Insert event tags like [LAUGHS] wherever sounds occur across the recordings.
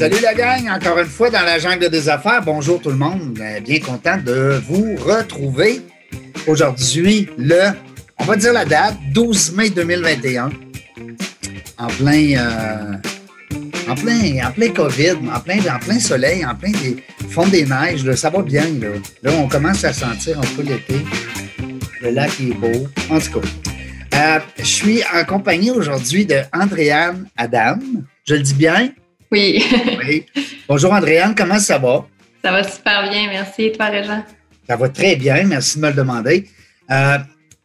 Salut la gang, encore une fois dans la jungle des affaires. Bonjour tout le monde. Euh, Bien content de vous retrouver aujourd'hui, le, on va dire la date, 12 mai 2021, en plein, euh, en plein, en plein COVID, en plein, en plein soleil, en plein des fond des neiges. ça va bien. Là. là, on commence à sentir un peu l'été. Le lac est beau. En tout cas, euh, je suis en compagnie aujourd'hui de Andréane Adam. Je le dis bien? Oui, Oui. Bonjour Andréane, comment ça va? ça va super bien, merci. Et toi, Régent? Ça va très bien, merci de me le demander. Euh,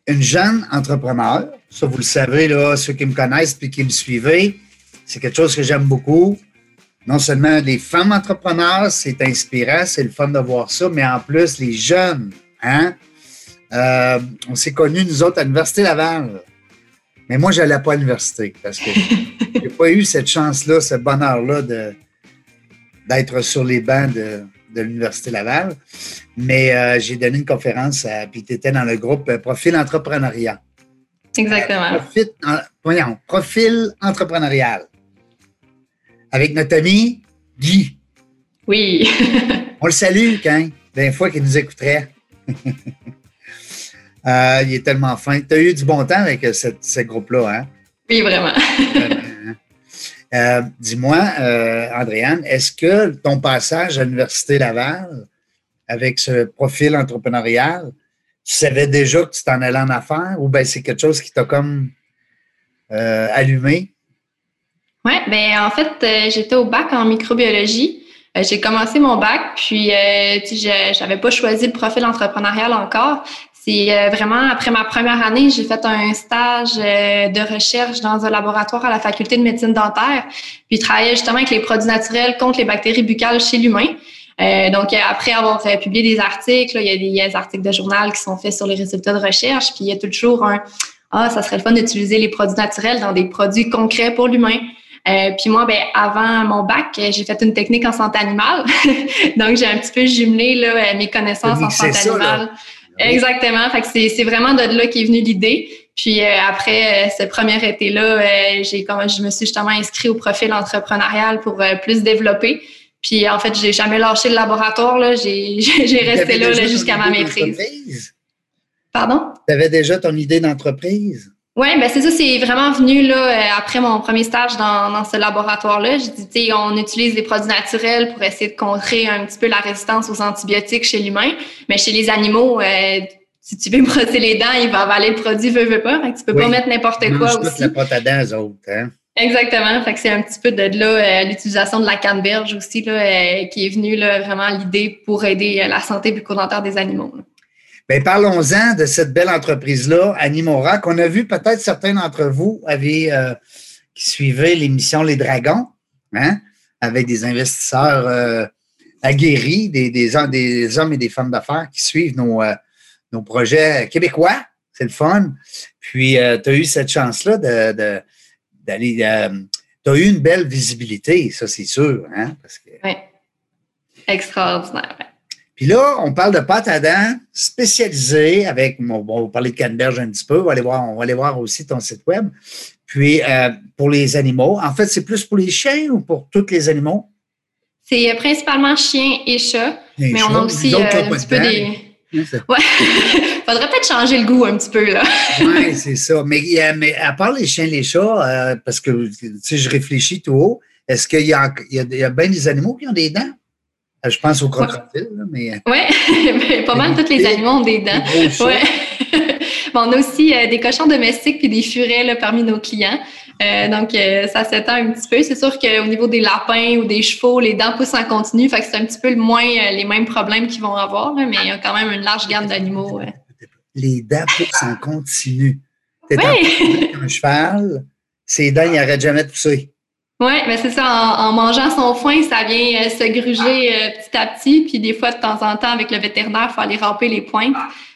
une jeune entrepreneur, ça vous le savez, là, ceux qui me connaissent et qui me suivez, c'est quelque chose que j'aime beaucoup. Non seulement les femmes entrepreneurs, c'est inspirant, c'est le fun de voir ça, mais en plus, les jeunes, hein? Euh, on s'est connus, nous autres, à l'Université Laval. Mais moi, je n'allais pas à l'université parce que [LAUGHS] j'ai pas eu cette chance-là, ce bonheur-là d'être sur les bancs de, de l'Université Laval. Mais euh, j'ai donné une conférence, à, puis tu étais dans le groupe euh, Profil entrepreneuriat. Exactement. Profil, en- voyons, profil entrepreneurial. Avec notre ami Guy. Oui, [LAUGHS] On le salue, quand, des fois qu'il nous écouterait. [LAUGHS] Euh, il est tellement fin. Tu as eu du bon temps avec euh, cette- ce groupe-là, hein? oui, [LAUGHS] vraiment. Hein? Euh, Dis-moi, euh, Andréane, est-ce que ton passage à l'Université Laval, avec ce profil entrepreneurial, tu savais déjà que tu t'en allais en affaires ou bien c'est quelque chose qui t'a comme allumé? Oui, ben en fait, j'étais au bac en microbiologie. J'ai commencé mon bac, puis euh, tu sais, je j'avais pas choisi le profil entrepreneurial encore. C'est euh, vraiment après ma première année, j'ai fait un stage euh, de recherche dans un laboratoire à la faculté de médecine dentaire, puis je travaillais justement avec les produits naturels contre les bactéries buccales chez l'humain. Euh, donc, euh, après avoir publié des articles, là, il y a des, il y a des articles de journal qui sont faits sur les résultats de recherche, puis il y a toujours un Ah, ça serait le fun d'utiliser les produits naturels dans des produits concrets pour l'humain. Euh, puis moi, ben, avant mon bac, j'ai fait une technique en santé animale. [LAUGHS] Donc, j'ai un petit peu jumelé là, mes connaissances en santé ça, animale. Exactement. Fait que c'est, c'est vraiment de là qu'est venue l'idée. Puis euh, après euh, ce premier été-là, euh, j'ai comme je me suis justement inscrit au profil entrepreneurial pour euh, plus développer. Puis en fait, j'ai jamais lâché le laboratoire. Là. J'ai, [LAUGHS] j'ai resté là, là, jusqu'à ma maîtrise. Pardon? Tu avais déjà ton idée d'entreprise? Oui, ben c'est ça, c'est vraiment venu là euh, après mon premier stage dans, dans ce laboratoire-là. J'ai dit, tu sais, on utilise des produits naturels pour essayer de contrer un petit peu la résistance aux antibiotiques chez l'humain, mais chez les animaux, euh, si tu veux [LAUGHS] brosser les dents, il va avaler le produit, veut, veut pas. Fait que tu peux Oui. pas mettre n'importe quoi mangent toute aussi. la pâte à dents, autres. Hein? Exactement. Fait que c'est un petit peu de là euh, l'utilisation de la canneberge aussi là, euh, qui est venue là, vraiment l'idée pour aider euh, la santé bucco-dentaire des animaux. là. Bien, parlons-en de cette belle entreprise-là, Animora, qu'on a vu peut-être certains d'entre vous euh, qui suivaient l'émission Les Dragons, hein, avec des investisseurs euh, aguerris, des, des, hom- des hommes et des femmes d'affaires qui suivent nos, euh, nos projets québécois. C'est le fun. Puis, tu as eu cette chance-là de, d'aller. tu as eu une belle visibilité, ça, c'est sûr. Hein, parce que, Ouais. Extraordinaire. Puis là, on parle de pâte à dents spécialisée avec, bon, on va parler de canneberge un petit peu, on va aller voir, on va aller voir aussi ton site web. Puis, euh, pour les animaux, en fait, c'est plus pour les chiens ou pour tous les animaux? C'est euh, principalement chiens et chats. Mais on a aussi euh, un petit peu des. Ouais. [LAUGHS] Faudrait peut-être changer le goût un petit peu, là. Oui, [LAUGHS] c'est ça. Mais, à part les chiens et les chats, parce que tu sais, je réfléchis tout haut, est-ce qu'il y a bien des animaux qui ont des dents? Euh, Je pense aux crocodiles, mais. euh. [LAUGHS] Mais pas mal tous les animaux ont des dents. des. Ouais. [LAUGHS] Bon, on a aussi euh, des cochons domestiques puis des furets là, parmi nos clients. Euh, donc, euh, ça s'étend un petit peu. C'est sûr qu'au niveau des lapins ou des chevaux, les dents poussent en continu. Fait que c'est un petit peu le moins les mêmes problèmes qu'ils vont avoir, là, mais il y a quand même une large gamme d'animaux. Les dents poussent en continu. T'es avec un cheval, ses dents, ils n'arrêtent jamais de pousser. Oui, mais c'est ça, en, en mangeant son foin, ça vient euh, se gruger euh, petit à petit. Puis des fois, de temps en temps, avec le vétérinaire, il faut aller ramper les pointes.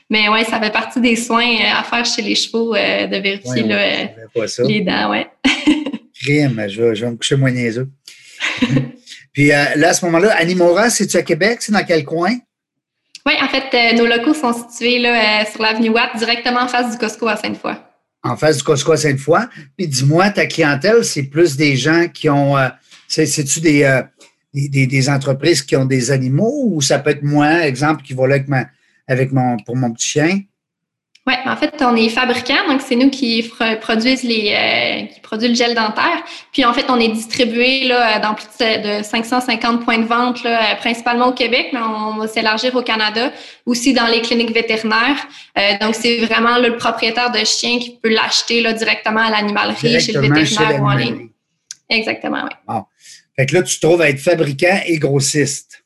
Mais ouais, ça fait partie des soins euh, à faire chez les chevaux, de vérifier Ouais, là, les dents, ouais. [LAUGHS] Crime, je vais, je vais me coucher moins niaiseux. [LAUGHS] Puis euh, là, à ce moment-là, Animora, c'est-tu à Québec? C'est dans quel coin? Oui, en fait, euh, nos locaux sont situés là, euh, sur l'avenue Watt, directement en face du Costco à Sainte-Foy. En face du Costco à Sainte-Foy. Puis dis-moi, ta clientèle, c'est plus des gens qui ont. euh, c'est- C'est-tu des, euh, des, entreprises qui ont des animaux ou ça peut être moi, exemple, qui va là avec, ma, avec mon, pour mon petit chien? Oui, en fait, on est fabricant, donc c'est nous qui produisent les euh, qui produisent le gel dentaire. Puis en fait, on est distribué là, dans plus de 550 points de vente, là, principalement au Québec, mais on va s'élargir au Canada, aussi dans les cliniques vétérinaires. Euh, donc c'est vraiment le propriétaire de chien qui peut l'acheter directement à l'animalerie, chez le vétérinaire ou en ligne. Exactement, oui. Fait que là, tu te trouves à être fabricant et grossiste.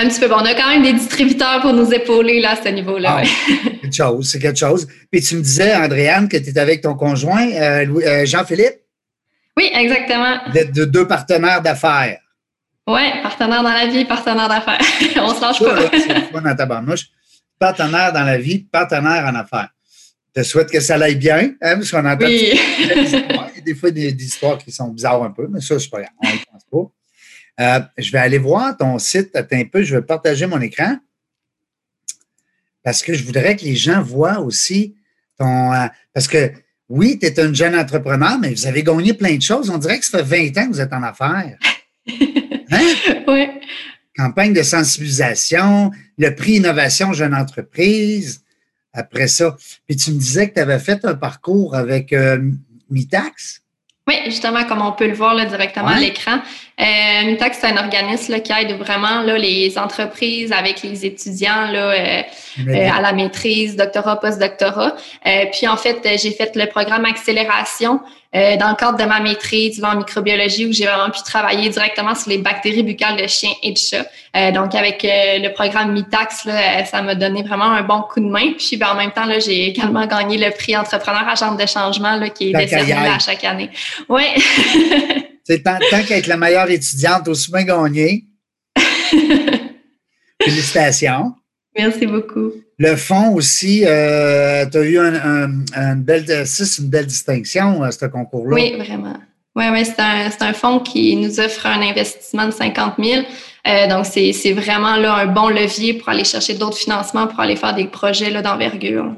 Un petit peu. Bon, on a quand même des distributeurs pour nous épauler là, à ce niveau-là. Ah, [LAUGHS] quelque chose, c'est quelque chose. Puis tu me disais, Andréane, que tu étais avec ton conjoint, euh, euh, Jean-Philippe? Oui, exactement. Êtes de deux partenaires d'affaires. Oui, partenaire dans la vie, partenaire d'affaires. [LAUGHS] on se lâche pas. c'est dans ta Partenaire dans la vie, partenaire en affaires. Je te souhaite que ça aille bien, hein, parce qu'on entend oui. des, fois des, histoires qui sont bizarres un peu, mais ça, c'est pas grave. On ne pense pas. Euh, je vais aller voir ton site. Attends un peu, je vais partager mon écran parce que je voudrais que les gens voient aussi ton. Euh, parce que oui, tu es un jeune entrepreneur, mais vous avez gagné plein de choses. On dirait que ça fait 20 ans que vous êtes en affaires. [LAUGHS] Hein? Oui. Campagne de sensibilisation, le prix Innovation Jeune Entreprise. Après ça. Puis tu me disais que tu avais fait un parcours avec euh, Mitax? Oui, justement, comme on peut le voir là, directement à l'écran. Euh, Mitax, c'est un organisme qui aide vraiment là, les entreprises avec les étudiants là, euh, euh, à la maîtrise, doctorat, post-doctorat. Euh, puis en fait, j'ai fait le programme accélération euh, dans le cadre de ma maîtrise en microbiologie où j'ai vraiment pu travailler directement sur les bactéries buccales de chiens et de chats. Euh, donc avec euh, le programme Mitax, là, ça m'a donné vraiment un bon coup de main. Puis ben, en même temps, là, j'ai également gagné le prix entrepreneur agent de changement là, qui est décerné à chaque année. Oui. C'est [LAUGHS] tant, tant qu'être la meilleure étudiante, aussi bien gagné. [LAUGHS] Félicitations. Merci beaucoup. Le fond aussi, euh, tu as eu un, une belle, une belle distinction, euh, ce concours-là. Oui, vraiment. Oui, oui, c'est un, un, fonds qui nous offre un investissement de 50 000. Euh, donc, c'est vraiment là, un bon levier pour aller chercher d'autres financements, pour aller faire des projets d'envergure.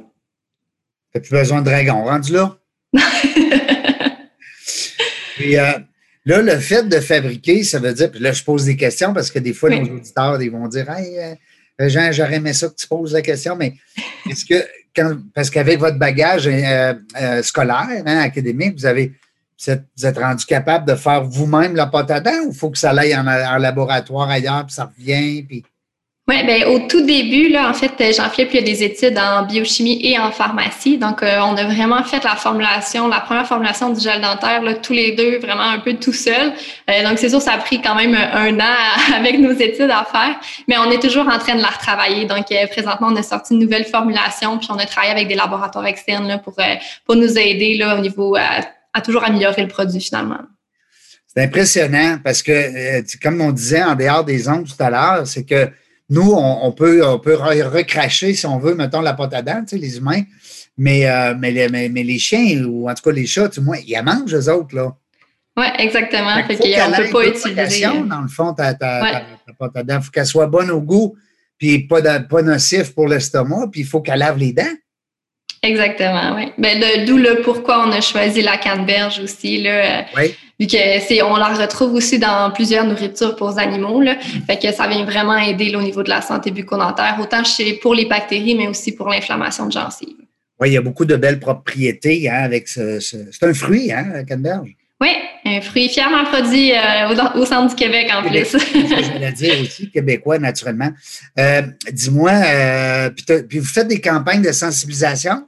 Tu n'as plus besoin de dragon, rendu là? [LAUGHS] puis euh, là, le fait de fabriquer, ça veut dire, puis là, je pose des questions parce que des fois, nos auditeurs, ils vont dire, hey, Jean, j'aurais aimé ça que tu poses la question, mais est-ce que, parce qu'avec votre bagage euh, euh, scolaire, hein, académique, vous avez, vous êtes, rendu capable de faire vous-même la pâte à dents ou faut que ça aille en, en, laboratoire ailleurs, puis ça revient, puis oui, ben au tout début, là, en fait, Jean-Philippe, il a des études en biochimie et en pharmacie. Donc, euh, on a vraiment fait la formulation, la première formulation du gel dentaire, là, tous les deux, vraiment un peu tout seul. Euh, donc, c'est sûr, ça a pris quand même un an [LAUGHS] avec nos études à faire, mais on est toujours en train de la retravailler. Donc, euh, présentement, on a sorti une nouvelle formulation, puis on a travaillé avec des laboratoires externes là, pour, pour nous aider là, au niveau à toujours améliorer le produit finalement. C'est impressionnant parce que, comme on disait en dehors des ondes tout à l'heure, c'est que nous, on, peut, on peut recracher, si on veut, mettons, la pâte à dents, tu sais, les humains. Mais, euh, mais, les, mais, les chiens, ou en tout cas les chats, du moins, ils mangent, eux autres, là. Oui, exactement. Fait qu'on ne peut pas utiliser. Dans le fond, ta, ta, pâte à dents. Il faut qu'elle soit bonne au goût, puis pas, pas nocif pour l'estomac, puis il faut qu'elle lave les dents. Exactement, oui. Ben, d'où le pourquoi on a choisi la canneberge aussi. Là, oui. Vu que c'est, on la retrouve aussi dans plusieurs nourritures pour les animaux. Là. Fait que ça vient vraiment aider au niveau de la santé bucco-dentaire, autant chez, pour les bactéries, mais aussi pour l'inflammation de gencives. Oui, il y a beaucoup de belles propriétés hein, avec ce, C'est un fruit, hein, la canneberge? Oui, un fruit fièrement produit euh, au, centre du Québec en plus. je voulais dire aussi, québécois naturellement. Euh, dis-moi, euh, puis, vous faites des campagnes de sensibilisation?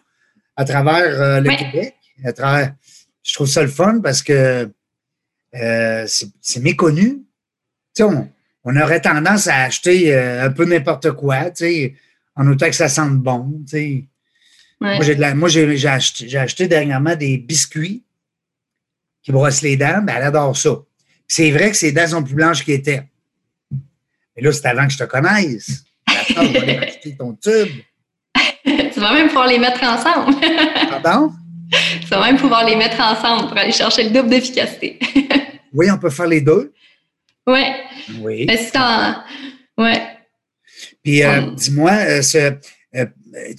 À travers le Québec. À travers, je trouve ça le fun parce que euh, c'est méconnu. On, on, aurait tendance à acheter euh, un peu n'importe quoi, en autant que ça sente bon. Moi, j'ai acheté, acheté, dernièrement des biscuits qui brossent les dents, ben, elle adore ça. C'est vrai que ses dents sont plus blanches qu'elles étaient. Mais là, c'est avant que je te connaisse. [LAUGHS] Attends, on va acheter ton tube. Vas même pouvoir les mettre ensemble. Pardon? [LAUGHS] Tu vas même pouvoir les mettre ensemble pour aller chercher le double d'efficacité. [LAUGHS] oui, on peut faire les deux. Oui. Oui. Oui. Puis, euh, dis-moi, euh, euh,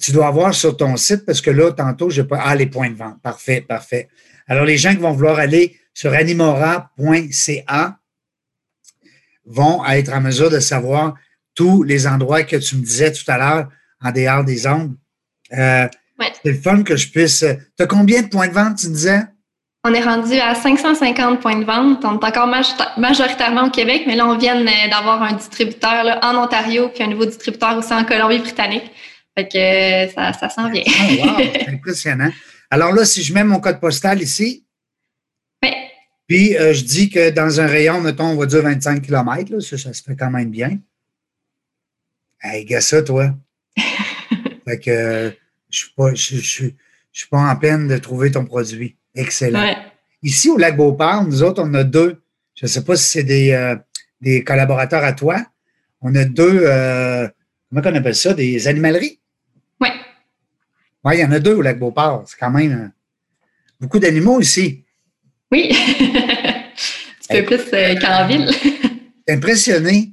tu dois avoir sur ton site, parce que là, tantôt, j'ai pas. Ah, les points de vente. Parfait, parfait. Alors, les gens qui vont vouloir aller sur animora.ca, vont être en mesure de savoir tous les endroits que tu me disais tout à l'heure en dehors des ondes. Euh, C'est le fun que je puisse. Tu as combien de points de vente, tu disais? On est rendu à 550 points de vente. On est encore majoritairement au Québec, mais là, on vient d'avoir un distributeur là, en Ontario, puis un nouveau distributeur aussi en Colombie-Britannique. Fait que euh, ça, ça s'en vient. oh, wow, [LAUGHS] impressionnant. Alors là, si je mets mon code postal ici, oui. puis euh, je dis que dans un rayon, mettons, on va dire 25 km, ça, ça se fait quand même bien. Hey, gars, ça, toi. [LAUGHS] fait que je suis je, je suis pas en peine de trouver ton produit. Excellent. Ici, au Lac Beauport, nous autres, on a deux. Je ne sais pas si c'est des, euh, des collaborateurs à toi. On a deux, euh, comment on appelle ça, des animaleries? Oui. Oui, il y en a deux au Lac Beauport. C'est quand même euh, beaucoup d'animaux ici. Oui. [LAUGHS] Un peu plus qu'en ville. [LAUGHS] impressionné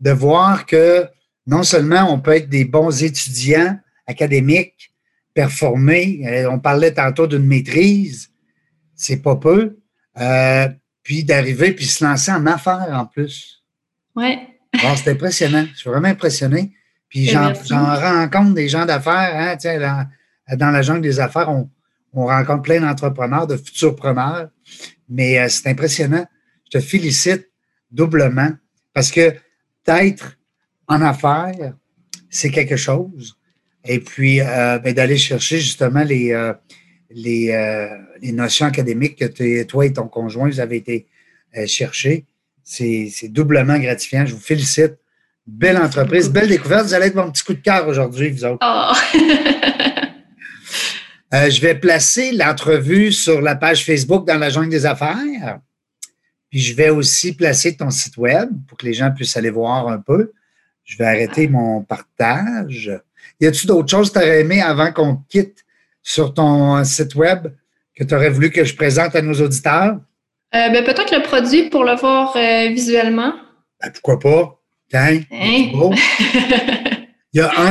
de voir que non seulement on peut être des bons étudiants académiques, performer. Euh, on parlait tantôt d'une maîtrise, c'est pas peu. Euh, puis d'arriver puis se lancer en affaires en plus. Oui. Bon, c'est impressionnant. Je suis vraiment impressionné. Puis j'en rencontre des gens d'affaires. Hein, dans, dans la jungle des affaires, on, rencontre plein d'entrepreneurs, de futurs preneurs. Mais euh, c'est impressionnant. Je te félicite doublement parce que d'être en affaires, c'est quelque chose et puis euh, ben, d'aller chercher justement les, euh, les, euh, les, notions académiques que toi et ton conjoint, vous avez été chercher. C'est doublement gratifiant. Je vous félicite. Belle entreprise, belle découverte. Vous allez être mon petit coup de cœur aujourd'hui, vous autres. Oh. [LAUGHS] je vais placer l'entrevue sur la page Facebook dans la jungle des affaires. Puis je vais aussi placer ton site web pour que les gens puissent aller voir un peu. Je vais arrêter mon partage. Y a-t-il d'autres choses que tu aurais aimé avant qu'on quitte sur ton site web que tu aurais voulu que je présente à nos auditeurs? Euh, ben, peut-être le produit pour le voir euh, visuellement. Ben, pourquoi pas? Tiens, hein?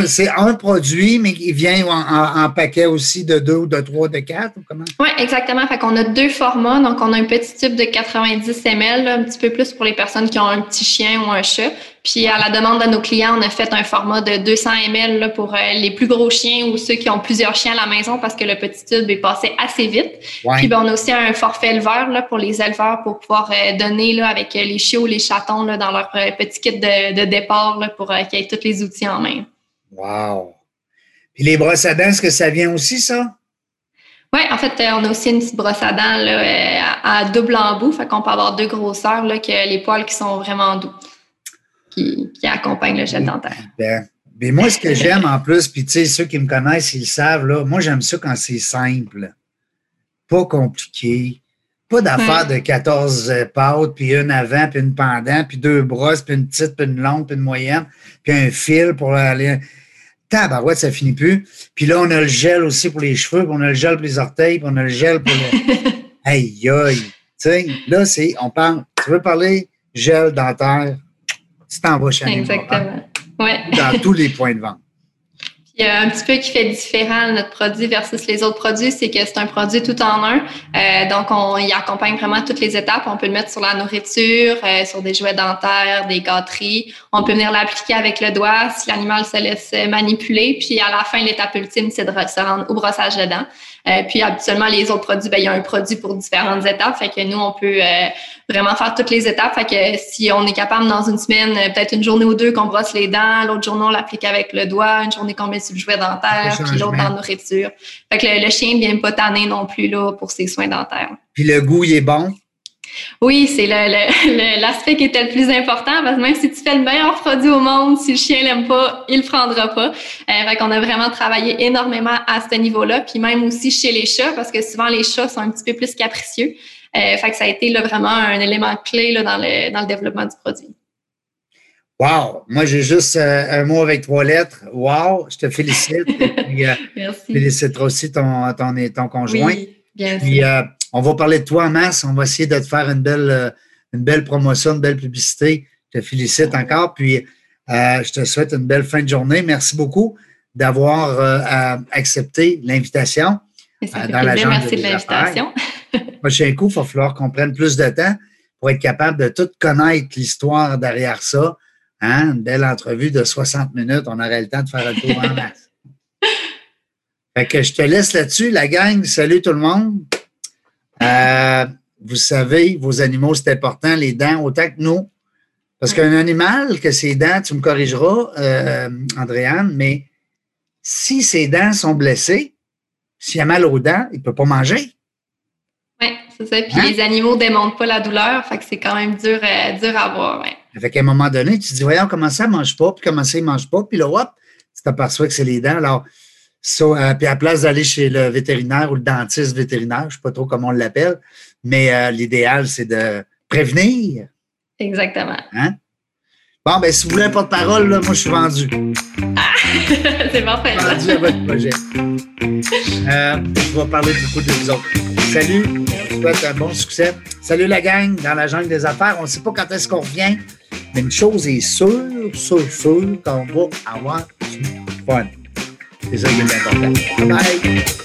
[LAUGHS] c'est un produit, mais il vient en, paquet aussi de deux ou de trois, de quatre, ou comment? Oui, exactement. Fait qu'on a deux formats. Donc, on a un petit tube de 90 ml, un petit peu plus pour les personnes qui ont un petit chien ou un chat. Puis, à la demande de nos clients, on a fait un format de 200 ml pour euh, les plus gros chiens ou ceux qui ont plusieurs chiens à la maison parce que le petit tube est passé assez vite. Puis, ben, on a aussi un forfait éleveur là, pour les éleveurs pour pouvoir euh, donner là, avec les chiots, les chatons là, dans leur euh, petit kit de, de départ là, pour qu'ils aient tous les outils en main. Wow! Puis les brosses à dents, est-ce que ça vient aussi, ça? Oui, en fait, on a aussi une petite brosse à dents là, à, double embout. Fait qu'on peut avoir deux grosseurs là, que les poils qui sont vraiment doux, qui, accompagnent le gel dentaire. Ben, mais moi, ce que [LAUGHS] j'aime en plus, puis tu sais, ceux qui me connaissent, ils le savent, là, moi, j'aime ça quand c'est simple, pas compliqué, pas d'affaire de 14 euh, pâtes, puis une avant, puis une pendant, puis deux brosses, puis une petite, puis une longue, puis une moyenne, puis un fil pour aller tabarouette, ça finit plus. Puis là, on a le gel aussi pour les cheveux, puis on a le gel pour les orteils, puis on a le gel pour le. [LAUGHS] aïe, aïe. Tu sais, là, c'est, on parle, tu veux parler gel dentaire, tu t'en vas chez Exactement. Ouais. Dans [LAUGHS] tous les points de vente. Il y a un petit peu qui fait différent notre produit versus les autres produits, c'est que c'est un produit tout en un. Euh, donc, on y accompagne vraiment toutes les étapes. On peut le mettre sur la nourriture, euh, sur des jouets dentaires, des gâteries. On peut venir l'appliquer avec le doigt si l'animal se laisse manipuler. Puis, à la fin, l'étape ultime, c'est de se rendre au brossage de dents. Euh, puis habituellement, les autres produits, ben, il y a un produit pour différentes étapes. Fait que nous, on peut euh, vraiment faire toutes les étapes. Fait que si on est capable dans une semaine, euh, peut-être une journée ou deux qu'on brosse les dents, l'autre journée, on l'applique avec le doigt, une journée qu'on met sur le jouet dentaire, puis l'autre dans la nourriture. Fait que le, chien ne vient pas tanner non plus là, pour ses soins dentaires. Puis le goût, il est bon? Oui, c'est [LAUGHS] l'aspect qui était le plus important parce que même si tu fais le meilleur produit au monde, si le chien l'aime pas, il le prendra pas. Euh, fait qu'on a vraiment travaillé énormément à ce niveau-là, puis même aussi chez les chats parce que souvent les chats sont un petit peu plus capricieux. Euh, fait que ça a été là, vraiment un élément clé là, dans, le, dans le développement du produit. Wow! Moi, j'ai juste euh, un mot avec trois lettres. Wow! Je te félicite. [LAUGHS] Et euh, Merci. Félicite aussi ton, ton, ton conjoint. Oui, bien puis, on va parler de toi en masse. On va essayer de te faire une belle, euh, une belle promotion, une belle publicité. Je te félicite encore. Puis, euh, je te souhaite une belle fin de journée. Merci beaucoup d'avoir euh, accepté l'invitation. dans la Merci de l'invitation. [LAUGHS] Prochain coup, il va falloir qu'on prenne plus de temps pour être capable de tout connaître l'histoire derrière ça. Hein? Une belle entrevue de 60 minutes. On aurait le temps de faire un tour en masse. [LAUGHS] Fait que je te laisse là-dessus, la gang. Salut tout le monde. Euh, vous savez, vos animaux, c'est important, les dents, autant que nous. Parce qu'un animal, que ses dents, tu me corrigeras, euh, Andréane, mais si ses dents sont blessées, s'il a mal aux dents, il ne peut pas manger. Oui, c'est ça. Puis hein? les animaux ne démontrent pas la douleur, fait que c'est quand même dur, euh, dur à voir. Ouais. Fait qu'à un moment donné, tu te dis, voyons, comment ça ne mange pas, puis comment ça ne mange pas, puis là, hop, tu t'aperçois que c'est les dents. Alors, euh, puis à la place d'aller chez le vétérinaire ou le dentiste vétérinaire, je ne sais pas trop comment on l'appelle, mais euh, l'idéal, c'est de prévenir. Exactement. Hein? Bon, ben si vous voulez un porte-parole, moi, je suis vendu. Ah, [LAUGHS] c'est parfait. Vendu à votre projet. Euh, je vais parler beaucoup de vous autres. Salut, je vous souhaite un bon succès. Salut la gang dans la jungle des affaires. On ne sait pas quand est-ce qu'on revient, mais une chose est sûre, sûre, sûre, qu'on va avoir du fun. is a win. Bye.